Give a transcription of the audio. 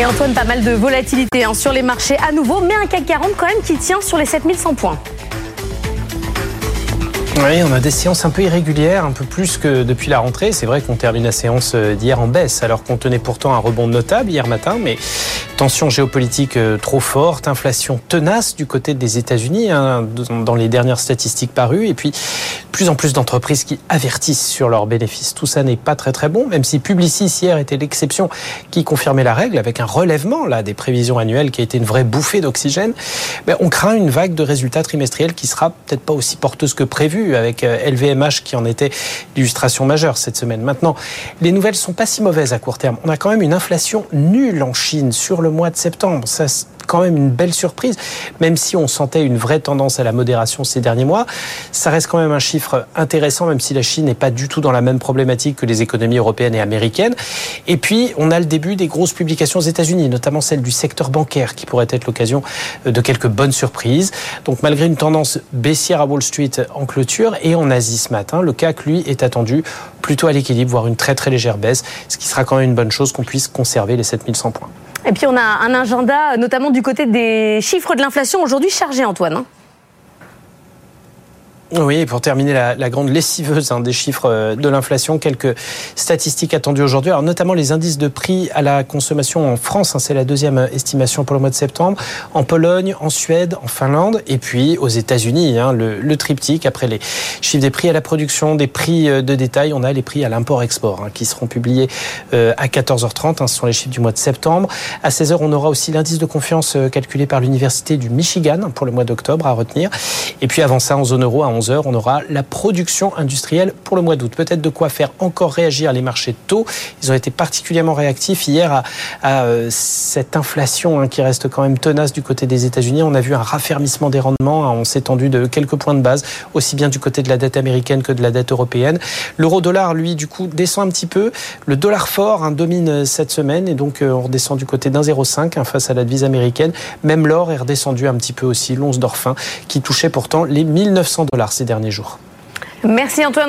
Et Antoine, pas mal de volatilité hein, sur les marchés à nouveau, mais un CAC 40 quand même qui tient sur les 7100 points. Oui, on a des séances un peu irrégulières, un peu plus que depuis la rentrée. C'est vrai qu'on termine la séance euh, d'hier en baisse, alors qu'on tenait pourtant un rebond notable hier matin, mais tension géopolitique euh, trop forte, inflation tenace du côté des États-Unis hein, dans les dernières statistiques parues, et puis plus en plus d'entreprises qui avertissent sur leurs bénéfices. Tout ça n'est pas très très bon, même si Publicis hier était l'exception qui confirmait la règle avec un relèvement là des prévisions annuelles qui a été une vraie bouffée d'oxygène. Mais on craint une vague de résultats trimestriels qui sera peut-être pas aussi porteuse que prévu avec LVMH euh, qui en était l'illustration majeure cette semaine. Maintenant, les nouvelles sont pas si mauvaises à court terme. On a quand même une inflation nulle en Chine sur le mois de septembre. Ça quand même une belle surprise, même si on sentait une vraie tendance à la modération ces derniers mois. Ça reste quand même un chiffre intéressant, même si la Chine n'est pas du tout dans la même problématique que les économies européennes et américaines. Et puis, on a le début des grosses publications aux États-Unis, notamment celle du secteur bancaire, qui pourrait être l'occasion de quelques bonnes surprises. Donc, malgré une tendance baissière à Wall Street en clôture et en Asie ce matin, le CAC, lui, est attendu plutôt à l'équilibre, voire une très très légère baisse, ce qui sera quand même une bonne chose qu'on puisse conserver les 7100 points. Et puis on a un agenda, notamment du côté des chiffres de l'inflation, aujourd'hui chargé, Antoine. Hein. Oui, pour terminer la, grande lessiveuse hein, des chiffres euh, de l'inflation, quelques statistiques attendues aujourd'hui. Alors notamment les indices de prix à la consommation en France, hein, c'est la deuxième estimation pour le mois de septembre, en Pologne, en Suède, en Finlande, et puis aux États-Unis, hein, le, triptyque après les chiffres des prix à la production, des prix euh, de détail, on a les prix à l'import-export qui seront publiés euh, à 14h30. ce sont les chiffres du mois de septembre. À 16h, on aura aussi l'indice de confiance calculé par l'université du Michigan pour le mois d'octobre à retenir. Et puis avant ça, en zone euro, 11h, on aura la production industrielle pour le mois d'août. Peut-être de quoi faire encore réagir les marchés tôt. Ils ont été particulièrement réactifs hier à, euh, cette inflation hein, qui reste quand même tenace du côté des États-Unis. On a vu un raffermissement des rendements. Hein. on s'est tendu de quelques points de base, aussi bien du côté de la dette américaine que de la dette européenne. L'euro-dollar, lui, du coup, descend un petit peu. Le dollar fort hein, domine cette semaine et donc euh, on redescend du côté d'un 0,5 face à la devise américaine. Même l'or est redescendu un petit peu aussi, l'once d'or fin, qui touchait pourtant les 1900 dollars ces derniers jours. Merci Antoine.